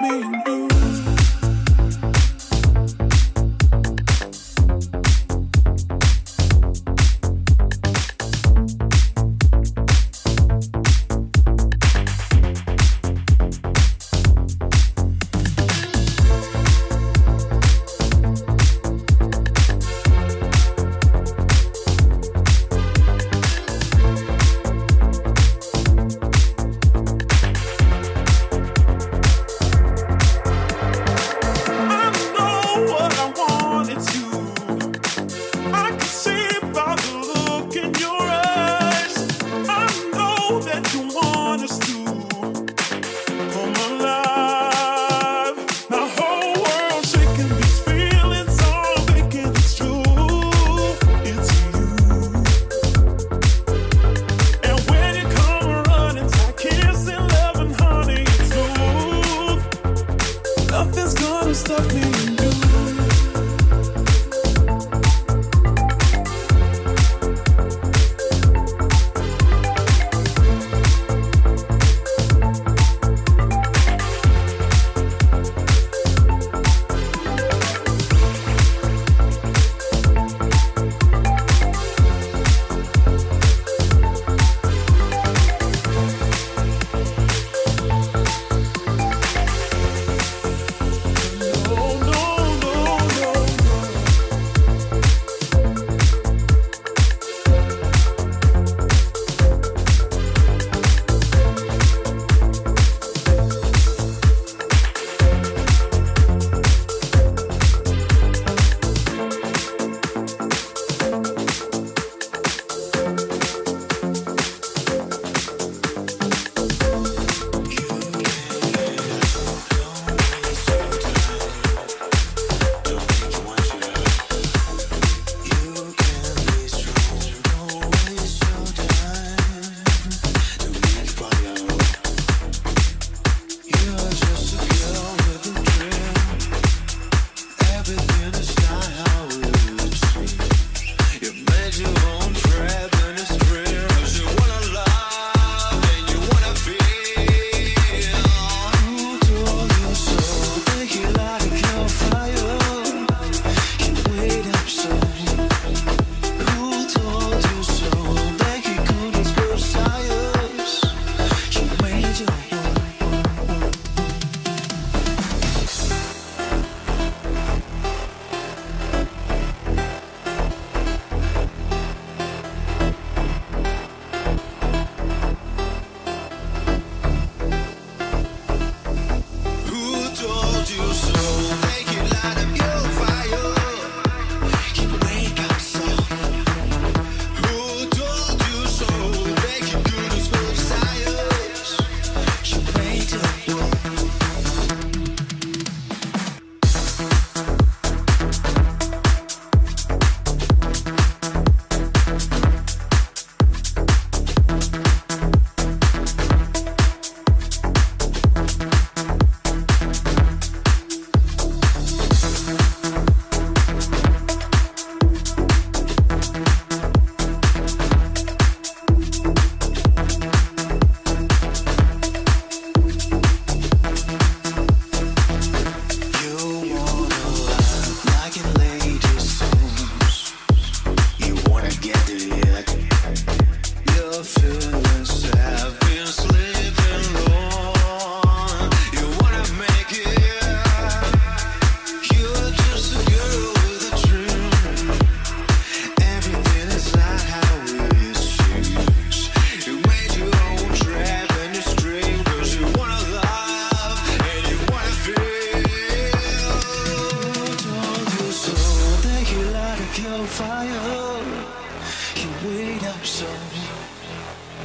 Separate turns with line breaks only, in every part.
me.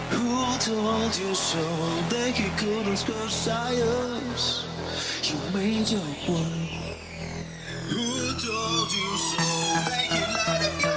Who told you so that you couldn't score science? You made your own. Who told you so that you
lied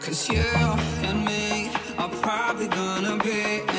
Cause you and me are probably gonna be